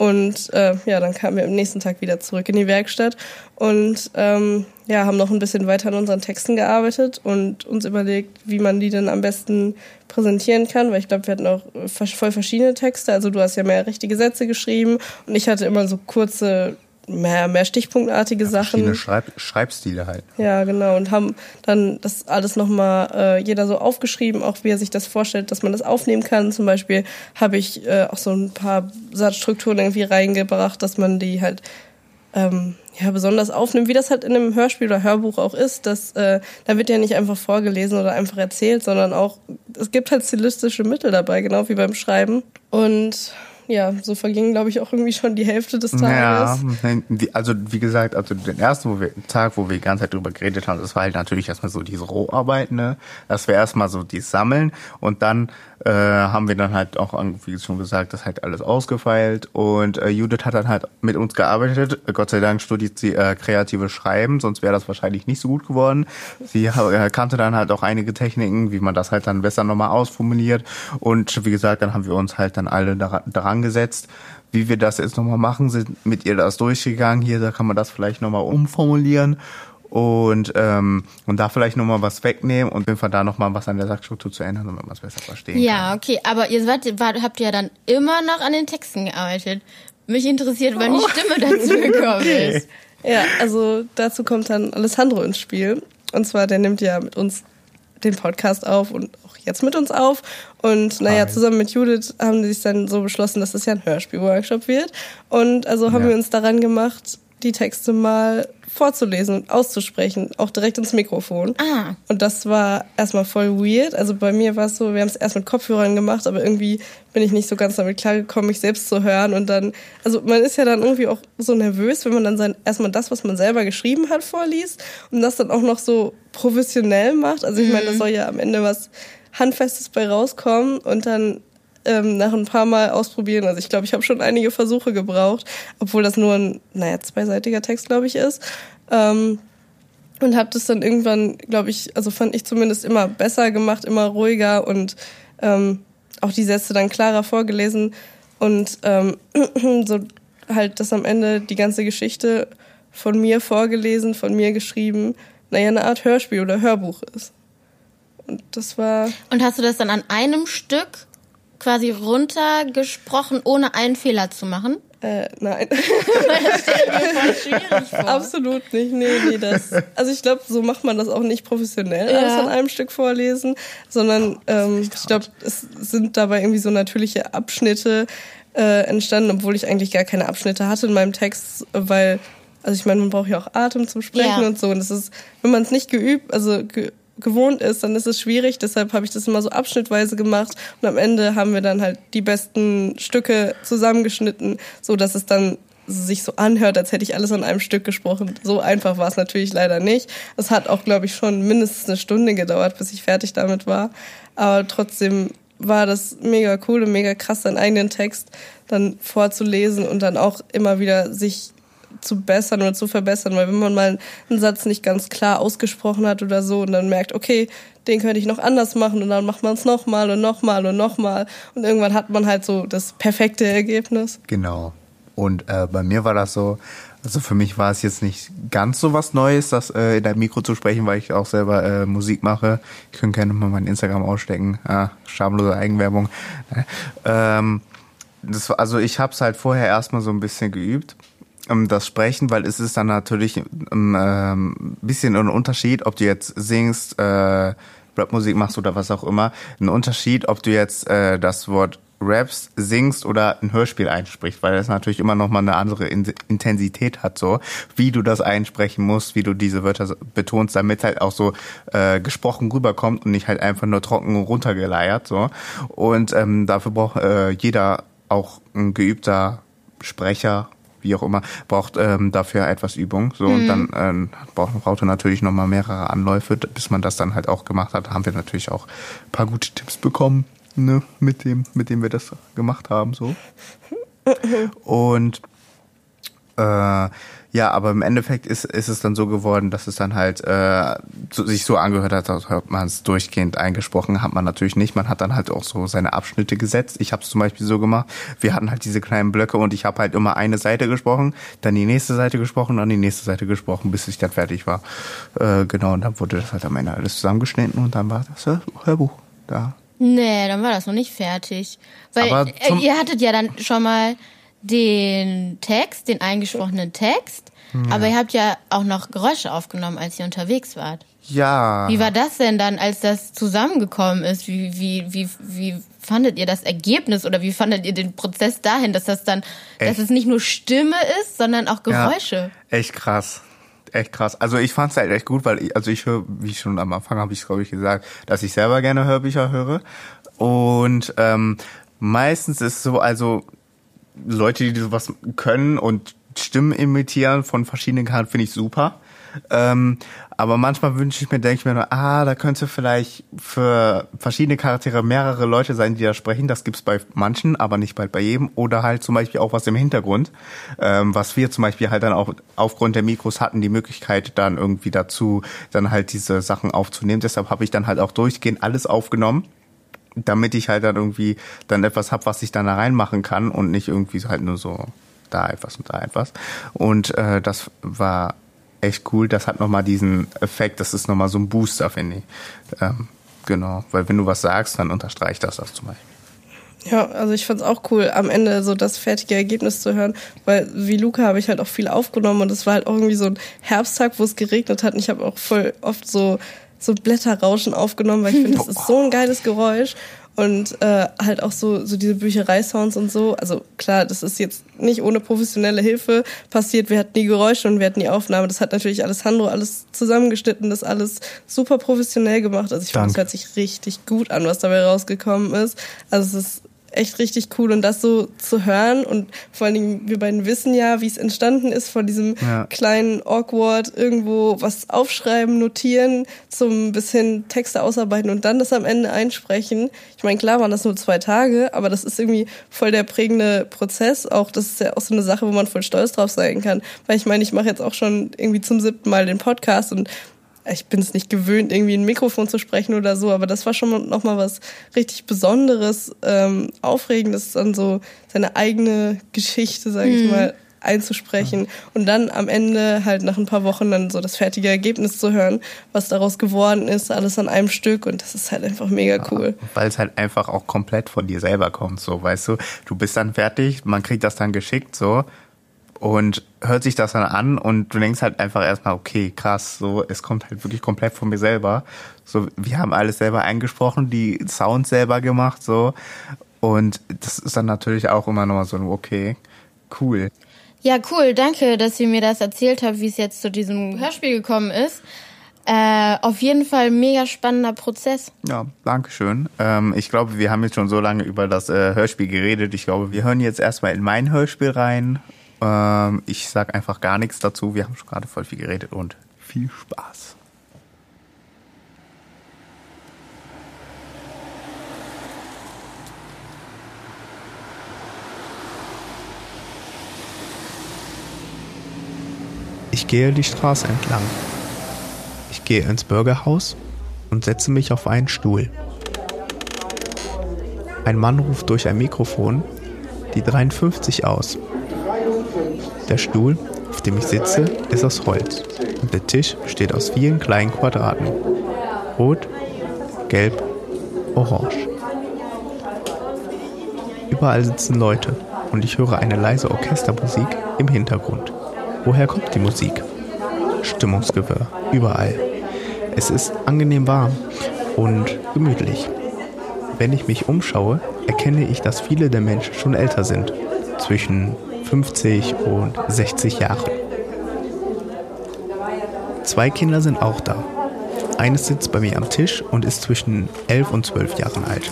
Und äh, ja, dann kamen wir am nächsten Tag wieder zurück in die Werkstatt und ähm, ja, haben noch ein bisschen weiter an unseren Texten gearbeitet und uns überlegt, wie man die denn am besten präsentieren kann, weil ich glaube, wir hatten auch äh, voll verschiedene Texte. Also du hast ja mehr richtige Sätze geschrieben und ich hatte immer so kurze mehr, mehr stichpunktartige Verschiedene Sachen. Schreib Schreibstile halt. Ja, genau. Und haben dann das alles nochmal äh, jeder so aufgeschrieben, auch wie er sich das vorstellt, dass man das aufnehmen kann. Zum Beispiel habe ich äh, auch so ein paar Satzstrukturen irgendwie reingebracht, dass man die halt ähm, ja, besonders aufnimmt, wie das halt in einem Hörspiel oder Hörbuch auch ist. Dass, äh, da wird ja nicht einfach vorgelesen oder einfach erzählt, sondern auch, es gibt halt stilistische Mittel dabei, genau wie beim Schreiben. Und ja, so verging, glaube ich, auch irgendwie schon die Hälfte des Ja, Tages. die- also wie gesagt, also den ersten wo wir, Tag, wo wir die ganze Zeit drüber geredet haben, das war halt natürlich erstmal so diese Roharbeit, ne? Dass wir erstmal so die sammeln und dann äh, haben wir dann halt auch, wie schon gesagt, das halt alles ausgefeilt und äh, Judith hat dann halt mit uns gearbeitet. Gott sei Dank studiert sie äh, kreative Schreiben, sonst wäre das wahrscheinlich nicht so gut geworden. Sie äh, kannte dann halt auch einige Techniken, wie man das halt dann besser nochmal ausformuliert und wie gesagt, dann haben wir uns halt dann alle daran, daran gesetzt, wie wir das jetzt nochmal machen, sind mit ihr das durchgegangen. Hier, da kann man das vielleicht nochmal umformulieren und, ähm, und da vielleicht nochmal was wegnehmen und auf jeden Fall da nochmal was an der Satzstruktur zu ändern, damit man es besser verstehen kann. Ja, okay, aber ihr wart, wart, habt ja dann immer noch an den Texten gearbeitet. Mich interessiert, wann die Stimme dazu gekommen ist. Ja, also dazu kommt dann Alessandro ins Spiel. Und zwar, der nimmt ja mit uns den Podcast auf und auch jetzt mit uns auf. Und naja, Hi. zusammen mit Judith haben die sich dann so beschlossen, dass das ja ein Hörspiel-Workshop wird. Und also haben Ja. wir uns daran gemacht, die Texte mal vorzulesen und auszusprechen, auch direkt ins Mikrofon. Ah. Und das war erstmal voll weird. Also bei mir war es so, wir haben es erst mit Kopfhörern gemacht, aber irgendwie bin ich nicht so ganz damit klargekommen, mich selbst zu hören. Und dann, also man ist ja dann irgendwie auch so nervös, wenn man dann sein, erstmal das, was man selber geschrieben hat, vorliest und das dann auch noch so professionell macht. Also ich meine, da soll ja am Ende was Handfestes bei rauskommen und dann ähm, nach ein paar Mal ausprobieren. Also ich glaube, ich habe schon einige Versuche gebraucht, obwohl das nur ein, naja, zweiseitiger Text, glaube ich, ist. Ähm, und habe das dann irgendwann, glaube ich, also fand ich zumindest immer besser gemacht, immer ruhiger und ähm, auch die Sätze dann klarer vorgelesen und ähm, so halt, dass am Ende die ganze Geschichte von mir vorgelesen, von mir geschrieben, naja, eine Art Hörspiel oder Hörbuch ist. Und das war, Und hast du das dann an einem Stück quasi runtergesprochen, ohne einen Fehler zu machen? äh, nein. Das stelle ich mir voll schwierig vor. Absolut nicht, nee, nee, das. Also ich glaube, so macht man das auch nicht professionell, alles Ja. an einem Stück vorlesen, sondern ähm, ich glaube, es sind dabei irgendwie so natürliche Abschnitte äh, entstanden, obwohl ich eigentlich gar keine Abschnitte hatte in meinem Text, weil, also ich meine, man braucht ja auch Atem zum Sprechen Ja. und so. Und das ist, wenn man es nicht geübt, also ge gewohnt ist, dann ist es schwierig. Deshalb habe ich das immer so abschnittweise gemacht und am Ende haben wir dann halt die besten Stücke zusammengeschnitten, so dass es dann sich so anhört, als hätte ich alles an einem Stück gesprochen. So einfach war es natürlich leider nicht. Es hat auch, glaube ich, schon mindestens eine Stunde gedauert, bis ich fertig damit war. Aber trotzdem war das mega cool und mega krass, seinen eigenen Text dann vorzulesen und dann auch immer wieder sich zu bessern oder zu verbessern, weil wenn man mal einen Satz nicht ganz klar ausgesprochen hat oder so und dann merkt, okay, den könnte ich noch anders machen und dann macht man es nochmal und nochmal und nochmal und irgendwann hat man halt so das perfekte Ergebnis. Genau. Und äh, bei mir war das so, also für mich war es jetzt nicht ganz so was Neues, das äh, in dein Mikro zu sprechen, weil ich auch selber äh, Musik mache. Ich könnte gerne mal mein Instagram ausstecken. Ah, schamlose Eigenwerbung. Ähm, das, also ich habe es halt vorher erstmal so ein bisschen geübt, ähm, das Sprechen, weil es ist dann natürlich ähm, ein bisschen ein Unterschied, ob du jetzt singst, äh, Rapmusik machst oder was auch immer. Ein Unterschied, ob du jetzt äh, das Wort rappst, singst oder ein Hörspiel einsprichst, weil das natürlich immer noch mal eine andere In Intensität hat, so wie du das einsprechen musst, wie du diese Wörter betonst, damit halt auch so äh, gesprochen rüberkommt und nicht halt einfach nur trocken runtergeleiert, so. Und ähm, dafür braucht äh, jeder auch ein geübter Sprecher, wie auch immer, braucht ähm, dafür etwas Übung. So und dann ähm, braucht braucht er natürlich noch mal mehrere Anläufe, bis man das dann halt auch gemacht hat. Haben wir natürlich auch ein paar gute Tipps bekommen, ne, mit dem, mit dem wir das gemacht haben, so. Und äh, ja, aber im Endeffekt ist, ist es dann so geworden, dass es dann halt äh, sich so angehört hat, als hat man es durchgehend eingesprochen, hat man natürlich nicht. Man hat dann halt auch so seine Abschnitte gesetzt. Ich habe es zum Beispiel so gemacht. Wir hatten halt diese kleinen Blöcke und ich habe halt immer eine Seite gesprochen, dann die nächste Seite gesprochen, dann die nächste Seite gesprochen, bis ich dann fertig war. Äh, genau, und dann wurde das halt am Ende alles zusammengeschnitten und dann war das Hör- Hörbuch da. Nee, dann war das noch nicht fertig. Weil äh, ihr hattet ja dann schon mal den Text, den eingesprochenen Text, aber ihr habt ja auch noch Geräusche aufgenommen, als ihr unterwegs wart. Ja. Wie war das denn dann, als das zusammengekommen ist? Wie, wie, wie, wie fandet ihr das Ergebnis oder wie fandet ihr den Prozess dahin, dass das dann, dass Echt? es nicht nur Stimme ist, sondern auch Geräusche? Ja, echt krass. Echt krass. Also ich fand's halt echt gut, weil ich, also ich höre, wie schon am Anfang habe ich glaube ich gesagt, dass ich selber gerne Hörbücher höre. Und ähm, meistens ist so, also Leute, die sowas können und Stimmen imitieren von verschiedenen Charakteren, finde ich super. Ähm, aber manchmal wünsche ich mir, denke ich mir nur, ah, da könnte vielleicht für verschiedene Charaktere mehrere Leute sein, die da sprechen. Das gibt's bei manchen, aber nicht bald bei jedem. Oder halt zum Beispiel auch was im Hintergrund, ähm, was wir zum Beispiel halt dann auch aufgrund der Mikros hatten, die Möglichkeit dann irgendwie dazu, dann halt diese Sachen aufzunehmen. Deshalb habe ich dann halt auch durchgehend alles aufgenommen damit ich halt dann irgendwie dann etwas hab, was ich dann da reinmachen kann und nicht irgendwie halt nur so da etwas und da etwas. Und äh, das war echt cool. Das hat nochmal diesen Effekt, das ist nochmal so ein Booster, finde ich. Ähm, genau, weil wenn du was sagst, dann unterstreicht das das zum Beispiel. Ja, also ich fand's auch cool, am Ende so das fertige Ergebnis zu hören, weil wie Luca habe ich halt auch viel aufgenommen und es war halt auch irgendwie so ein Herbsttag, wo es geregnet hat und ich habe auch voll oft so so Blätterrauschen aufgenommen, weil ich finde, das ist so ein geiles Geräusch und äh, halt auch so so diese Bücherei-Sounds und so. Also klar, das ist jetzt nicht ohne professionelle Hilfe passiert. Wir hatten die Geräusche und wir hatten die Aufnahme. Das hat natürlich Alessandro alles zusammengeschnitten, das alles super professionell gemacht. Also ich finde, es hört sich richtig gut an, was dabei rausgekommen ist. Also es ist echt richtig cool und das so zu hören und vor allen Dingen wir beiden wissen ja, wie es entstanden ist von diesem Ja. kleinen awkward irgendwo was aufschreiben, notieren, zum bis hin Texte ausarbeiten und dann das am Ende einsprechen. Ich meine, klar waren das nur zwei Tage, aber das ist irgendwie voll der prägende Prozess. Auch das ist ja auch so eine Sache, wo man voll stolz drauf sein kann, weil ich meine, ich mache jetzt auch schon irgendwie zum siebten Mal den Podcast und ich bin es nicht gewöhnt, irgendwie in ein Mikrofon zu sprechen oder so, aber das war schon noch mal was richtig Besonderes, ähm, Aufregendes, dann so seine eigene Geschichte, sage ich mal, einzusprechen. Und dann am Ende halt nach ein paar Wochen dann so das fertige Ergebnis zu hören, was daraus geworden ist, alles an einem Stück. Und das ist halt einfach mega cool. Weil es halt einfach auch komplett von dir selber kommt, so, weißt du. Du bist dann fertig, man kriegt das dann geschickt, so, und hört sich das dann an und du denkst halt einfach erstmal, okay, krass, so, es kommt halt wirklich komplett von mir selber. So, wir haben alles selber eingesprochen, die Sounds selber gemacht, so. Und das ist dann natürlich auch immer nochmal so, okay, cool. Ja, cool. Danke, dass ihr mir das erzählt habt, wie es jetzt zu diesem Hörspiel gekommen ist. Äh, auf jeden Fall mega spannender Prozess. Ja, danke schön. Ähm, ich glaube, wir haben jetzt schon so lange über das äh, Hörspiel geredet. Ich glaube, wir hören jetzt erstmal in mein Hörspiel rein. Ähm, ich sag einfach gar nichts dazu. Wir haben schon gerade voll viel geredet und viel Spaß. Ich gehe die Straße entlang. Ich gehe ins Bürgerhaus und setze mich auf einen Stuhl. Ein Mann ruft durch ein Mikrofon die 53 aus. Der Stuhl, auf dem ich sitze, ist aus Holz und der Tisch besteht aus vielen kleinen Quadraten. Rot, gelb, orange. Überall sitzen Leute und ich höre eine leise Orchestermusik im Hintergrund. Woher kommt die Musik? Stimmungsgewirr, überall. Es ist angenehm warm und gemütlich. Wenn ich mich umschaue, erkenne ich, dass viele der Menschen schon älter sind, zwischen 50 und 60 Jahren. Zwei Kinder sind auch da. Eines sitzt bei mir am Tisch und ist zwischen 11 und 12 Jahren alt.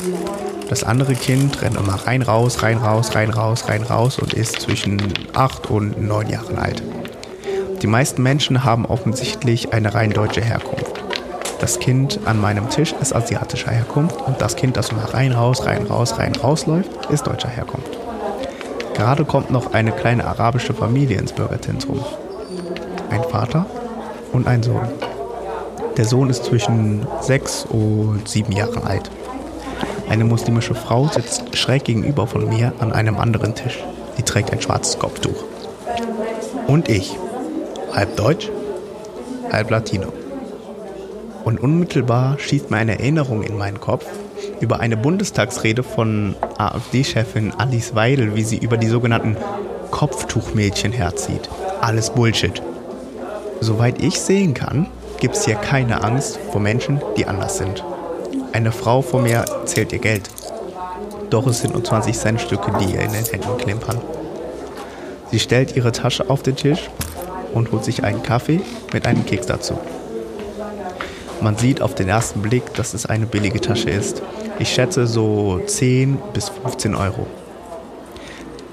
Das andere Kind rennt immer rein, raus, rein, raus, rein, raus, rein, raus und ist zwischen 8 und 9 Jahren alt. Die meisten Menschen haben offensichtlich eine rein deutsche Herkunft. Das Kind an meinem Tisch ist asiatischer Herkunft und das Kind, das immer rein, raus, rein, raus, rein, raus läuft, ist deutscher Herkunft. Gerade kommt noch eine kleine arabische Familie ins Bürgerzentrum. Ein Vater und ein Sohn. Der Sohn ist zwischen sechs und sieben Jahren alt. Eine muslimische Frau sitzt schräg gegenüber von mir an einem anderen Tisch. Sie trägt ein schwarzes Kopftuch. Und ich. Halb Deutsch, halb Latino. Und unmittelbar schießt mir eine Erinnerung in meinen Kopf über eine Bundestagsrede von AfD-Chefin Alice Weidel, wie sie über die sogenannten Kopftuchmädchen herzieht. Alles Bullshit. Soweit ich sehen kann, gibt es hier keine Angst vor Menschen, die anders sind. Eine Frau vor mir zählt ihr Geld. Doch es sind nur 20 Cent Stücke, die ihr in den Händen klimpern. Sie stellt ihre Tasche auf den Tisch und holt sich einen Kaffee mit einem Keks dazu. Man sieht auf den ersten Blick, dass es eine billige Tasche ist. Ich schätze so 10 bis 15 Euro.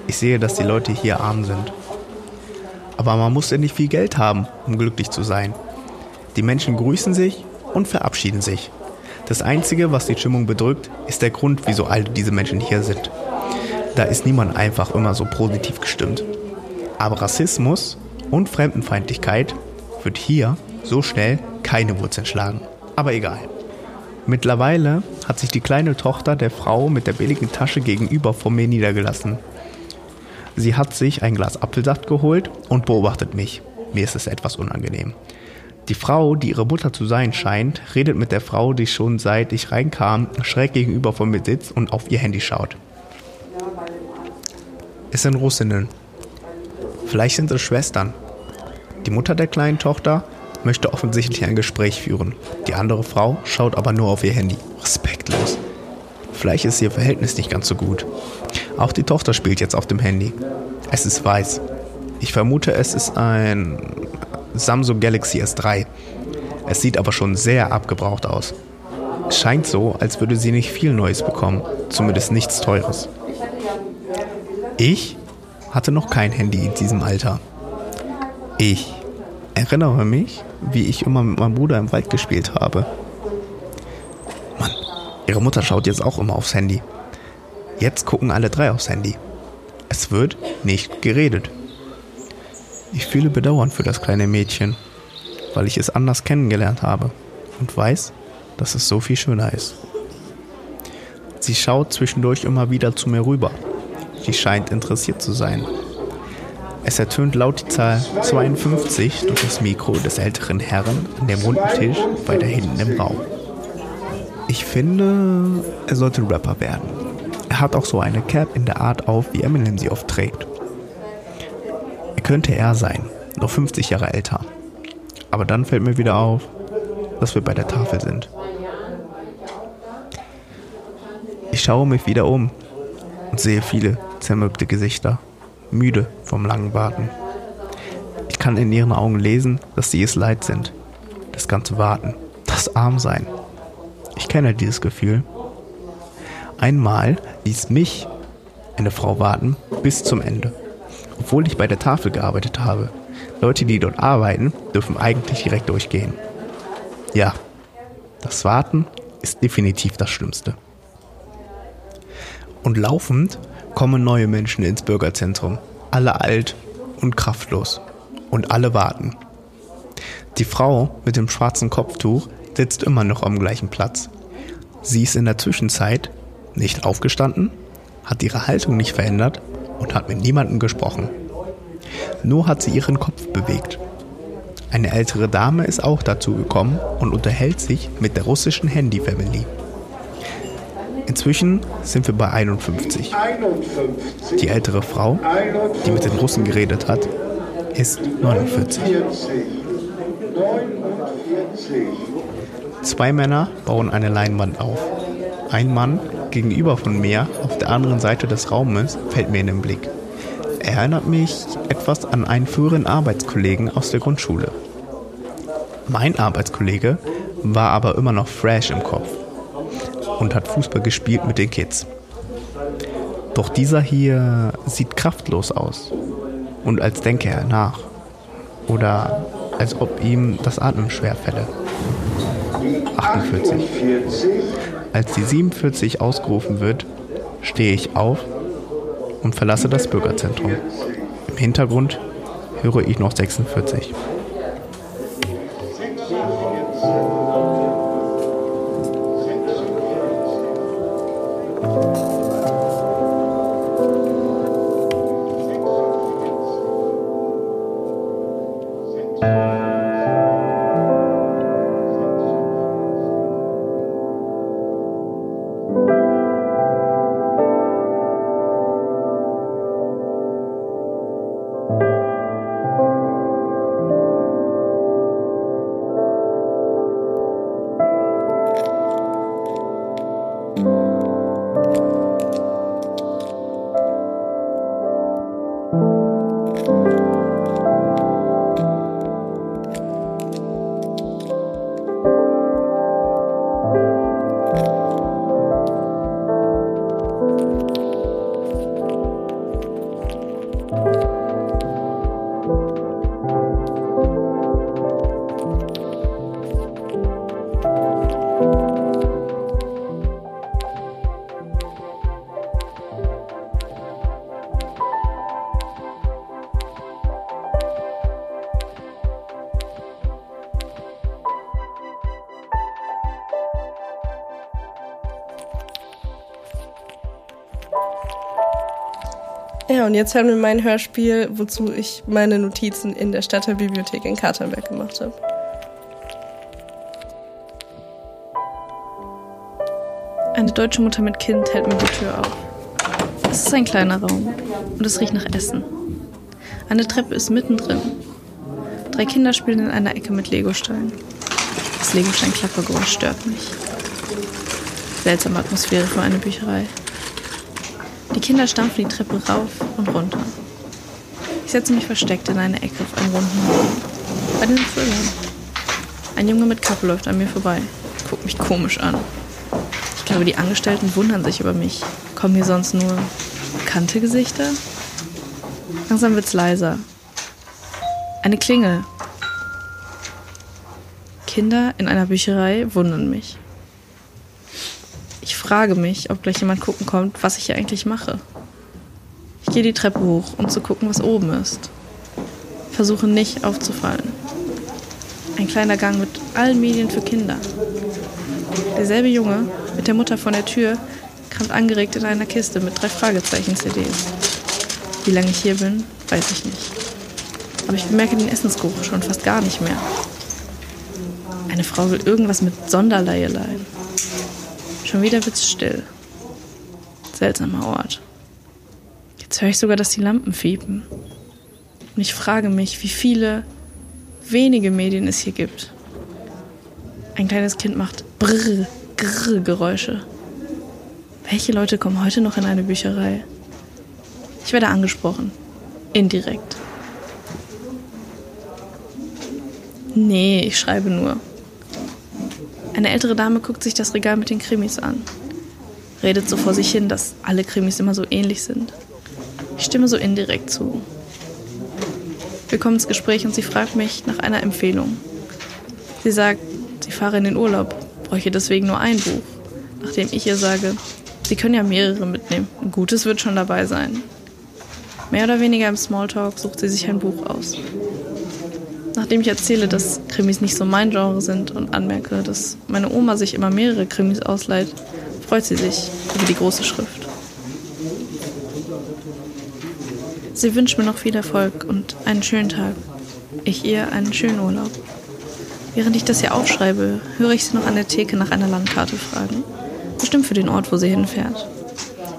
Ich sehe, dass die Leute hier arm sind. Aber man muss ja nicht viel Geld haben, um glücklich zu sein. Die Menschen grüßen sich und verabschieden sich. Das Einzige, was die Stimmung bedrückt, ist der Grund, wieso all diese Menschen hier sind. Da ist niemand einfach immer so positiv gestimmt. Aber Rassismus und Fremdenfeindlichkeit wird hier so schnell keine Wurzeln schlagen. Aber egal. Mittlerweile hat sich die kleine Tochter der Frau mit der billigen Tasche gegenüber vor mir niedergelassen. Sie hat sich ein Glas Apfelsaft geholt und beobachtet mich. Mir ist es etwas unangenehm. Die Frau, die ihre Mutter zu sein scheint, redet mit der Frau, die schon seit ich reinkam, schräg gegenüber von mir sitzt und auf ihr Handy schaut. Es sind Russinnen. Vielleicht sind es Schwestern. Die Mutter der kleinen Tochter möchte offensichtlich ein Gespräch führen. Die andere Frau schaut aber nur auf ihr Handy. Respektlos. Vielleicht ist ihr Verhältnis nicht ganz so gut. Auch die Tochter spielt jetzt auf dem Handy. Es ist weiß. Ich vermute, es ist ein Samsung Galaxy S3. Es sieht aber schon sehr abgebraucht aus. Es scheint so, als würde sie nicht viel Neues bekommen, zumindest nichts Teures. Ich hatte noch kein Handy in diesem Alter. Ich erinnere mich, wie ich immer mit meinem Bruder im Wald gespielt habe. Mann, ihre Mutter schaut jetzt auch immer aufs Handy. Jetzt gucken alle drei aufs Handy. Es wird nicht geredet. Ich fühle Bedauern für das kleine Mädchen, weil ich es anders kennengelernt habe und weiß, dass es so viel schöner ist. Sie schaut zwischendurch immer wieder zu mir rüber. Sie scheint interessiert zu sein. Es ertönt laut die Zahl 52 durch das Mikro des älteren Herrn an dem runden Tisch weiter hinten im Raum. Ich finde, er sollte Rapper werden. Er hat auch so eine Cap in der Art auf, wie Eminem sie oft trägt. Er könnte er sein, nur 50 Jahre älter. Aber dann fällt mir wieder auf, dass wir bei der Tafel sind. Ich schaue mich wieder um und sehe viele zermürbte Gesichter, müde vom langen Warten. Ich kann in ihren Augen lesen, dass sie es leid sind. Das ganze Warten, das Armsein. Ich kenne dieses Gefühl. Einmal ließ mich eine Frau warten bis zum Ende, obwohl ich bei der Tafel gearbeitet habe. Leute, die dort arbeiten, dürfen eigentlich direkt durchgehen. Ja, das Warten ist definitiv das Schlimmste. Und laufend kommen neue Menschen ins Bürgerzentrum. Alle alt und kraftlos. Und alle warten. Die Frau mit dem schwarzen Kopftuch sitzt immer noch am gleichen Platz. Sie ist in der Zwischenzeit nicht aufgestanden, hat ihre Haltung nicht verändert und hat mit niemandem gesprochen. Nur hat sie ihren Kopf bewegt. Eine ältere Dame ist auch dazu gekommen und unterhält sich mit der russischen Handy-Family. Inzwischen sind wir bei 51. Die ältere Frau, die mit den Russen geredet hat, ist 49. Zwei Männer bauen eine Leinwand auf. Ein Mann gegenüber von mir, auf der anderen Seite des Raumes, fällt mir in den Blick. Er erinnert mich etwas an einen früheren Arbeitskollegen aus der Grundschule. Mein Arbeitskollege war aber immer noch fresh im Kopf und hat Fußball gespielt mit den Kids. Doch dieser hier sieht kraftlos aus und als denke er nach oder als ob ihm das Atmen schwerfälle. 48. Als die 47 ausgerufen wird, stehe ich auf und verlasse das Bürgerzentrum. Im Hintergrund höre ich noch 46. Und jetzt hören wir mein Hörspiel, wozu ich meine Notizen in der Stadtteilbibliothek in Katernberg gemacht habe. Eine deutsche Mutter mit Kind hält mir die Tür auf. Es ist ein kleiner Raum und es riecht nach Essen. Eine Treppe ist mittendrin. Drei Kinder spielen in einer Ecke mit Legosteinen. Das Legostein-Klappergeräusch stört mich. Seltsame Atmosphäre für eine Bücherei. Kinder stampfen die Treppe rauf und runter. Ich setze mich versteckt in eine Ecke auf einem runden Boden. Bei den Füllern. Ein Junge mit Kappe läuft an mir vorbei, guckt mich komisch an. Ich glaube, die Angestellten wundern sich über mich. Kommen hier sonst nur bekannte Gesichter? Langsam wird's leiser. Eine Klingel. Kinder in einer Bücherei wundern mich. Ich frage mich, ob gleich jemand gucken kommt, was ich hier eigentlich mache. Ich gehe die Treppe hoch, um zu gucken, was oben ist. Versuche nicht aufzufallen. Ein kleiner Gang mit allen Medien für Kinder. Derselbe Junge mit der Mutter vor der Tür kramt angeregt in einer Kiste mit drei Fragezeichen-CDs. Wie lange ich hier bin, weiß ich nicht. Aber ich bemerke den Essensgeruch schon fast gar nicht mehr. Eine Frau will irgendwas mit Sonderleielein. Schon wieder wird's still. Seltsamer Ort. Jetzt höre ich sogar, dass die Lampen fiepen. Und ich frage mich, wie viele wenige Medien es hier gibt. Ein kleines Kind macht Brrr, Grrr Geräusche. Welche Leute kommen heute noch in eine Bücherei? Ich werde angesprochen. Indirekt. Nee, ich schreibe nur. Eine ältere Dame guckt sich das Regal mit den Krimis an. Redet so vor sich hin, dass alle Krimis immer so ähnlich sind. Ich stimme so indirekt zu. Wir kommen ins Gespräch und sie fragt mich nach einer Empfehlung. Sie sagt, sie fahre in den Urlaub, bräuchte deswegen nur ein Buch. Nachdem ich ihr sage, sie können ja mehrere mitnehmen. Ein gutes wird schon dabei sein. Mehr oder weniger im Smalltalk sucht sie sich ein Buch aus. Nachdem ich erzähle, dass Krimis nicht so mein Genre sind und anmerke, dass meine Oma sich immer mehrere Krimis ausleiht, freut sie sich über die große Schrift. Sie wünscht mir noch viel Erfolg und einen schönen Tag. Ich ihr einen schönen Urlaub. Während ich das hier aufschreibe, höre ich sie noch an der Theke nach einer Landkarte fragen. Bestimmt für den Ort, wo sie hinfährt.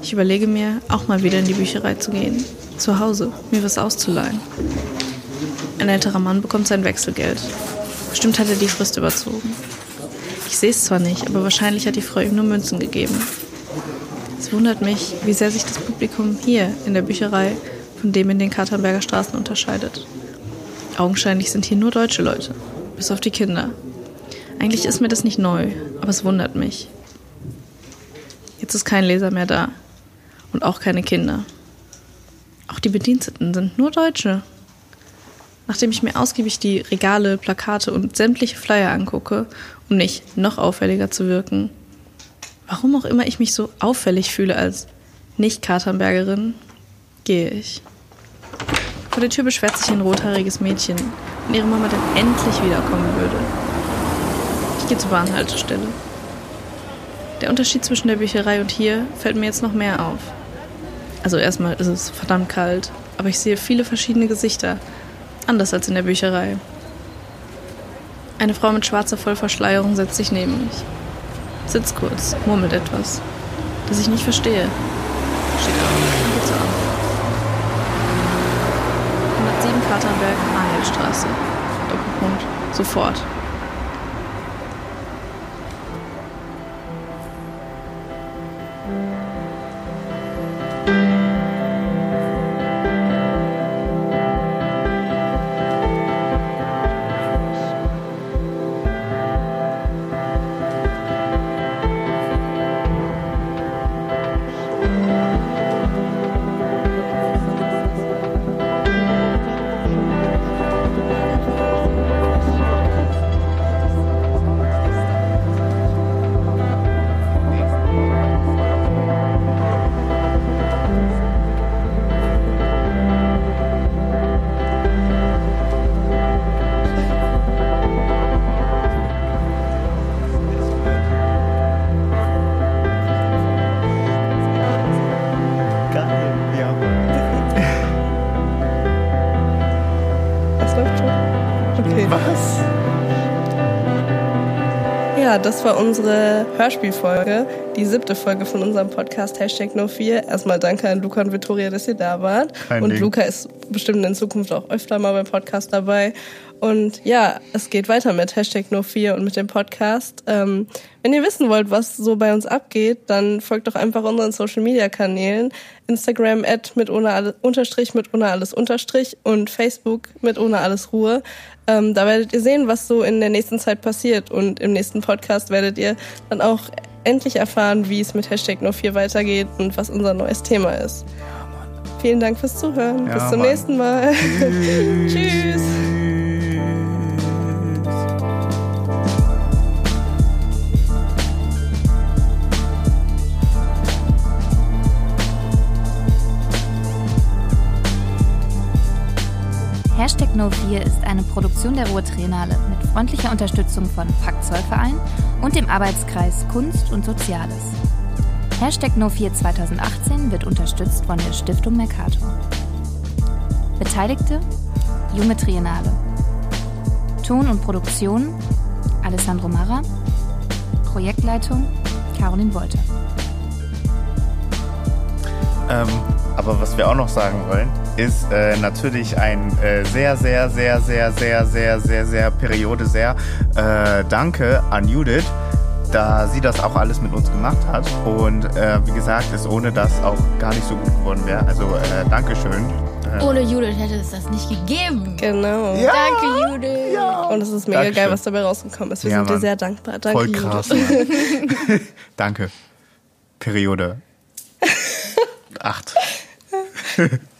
Ich überlege mir, auch mal wieder in die Bücherei zu gehen. Zu Hause, mir was auszuleihen. Ein älterer Mann bekommt sein Wechselgeld. Bestimmt hat er die Frist überzogen. Ich sehe es zwar nicht, aber wahrscheinlich hat die Frau ihm nur Münzen gegeben. Es wundert mich, wie sehr sich das Publikum hier in der Bücherei von dem in den Katernberger Straßen unterscheidet. Augenscheinlich sind hier nur deutsche Leute, bis auf die Kinder. Eigentlich ist mir das nicht neu, aber es wundert mich. Jetzt ist kein Leser mehr da und auch keine Kinder. Auch die Bediensteten sind nur Deutsche. Nachdem ich mir ausgiebig die Regale, Plakate und sämtliche Flyer angucke, um nicht noch auffälliger zu wirken, warum auch immer ich mich so auffällig fühle als Nicht-Katernbergerin, gehe ich. Vor der Tür beschwert sich ein rothaariges Mädchen, wenn ihre Mama denn endlich wiederkommen würde. Ich gehe zur Bahnhaltestelle. Der Unterschied zwischen der Bücherei und hier fällt mir jetzt noch mehr auf. Also erstmal ist es verdammt kalt, aber ich sehe viele verschiedene Gesichter, anders als in der Bücherei. Eine Frau mit schwarzer Vollverschleierung setzt sich neben mich. Sitzt kurz, murmelt etwas, das ich nicht verstehe. Steht auf geht zur Ampel. 107 Katernberg, Ahelstraße. Doppelpunkt. Sofort. Das war unsere Hörspielfolge, die siebte Folge von unserem Podcast Hashtag No4. Erstmal danke an Luca und Vittoria, dass ihr da wart. Kein und Ding. Luca ist bestimmt in Zukunft auch öfter mal beim Podcast dabei. Und ja, es geht weiter mit Hashtag No4 und mit dem Podcast. Ähm, wenn ihr wissen wollt, was so bei uns abgeht, dann folgt doch einfach unseren Social Media Kanälen. Instagram at mit ohne alles, unterstrich mit ohne alles unterstrich und Facebook mit ohne alles Ruhe. Ähm, da werdet ihr sehen, was so in der nächsten Zeit passiert. Und im nächsten Podcast werdet ihr dann auch endlich erfahren, wie es mit Hashtag No4 weitergeht und was unser neues Thema ist. Vielen Dank fürs Zuhören. Ja, Bis zum Mann. nächsten Mal. Tschüss. Hashtag No4 ist eine Produktion der Ruhr Triennale mit freundlicher Unterstützung von Pakt Zollverein und dem Arbeitskreis Kunst und Soziales. Hashtag No4 2018 wird unterstützt von der Stiftung Mercator. Beteiligte Junge Triennale. Ton und Produktion Alessandro Marra. Projektleitung Caroline Wolter. Ähm, aber was wir auch noch sagen wollen, ist äh, natürlich ein äh, sehr, sehr, sehr, sehr, sehr, sehr, sehr, sehr Periode sehr äh, Danke an Judith, da sie das auch alles mit uns gemacht hat. Und äh, wie gesagt, es ohne das auch gar nicht so gut geworden wäre. Also äh, Dankeschön. Äh, Ohne Judith hätte es das nicht gegeben. Genau. Danke, Judith. Und es ist mega Dankeschön. geil, was dabei rausgekommen ist. Wir Ja, sind dir Mann. sehr dankbar. Danke, voll krass. Danke. Periode. Acht.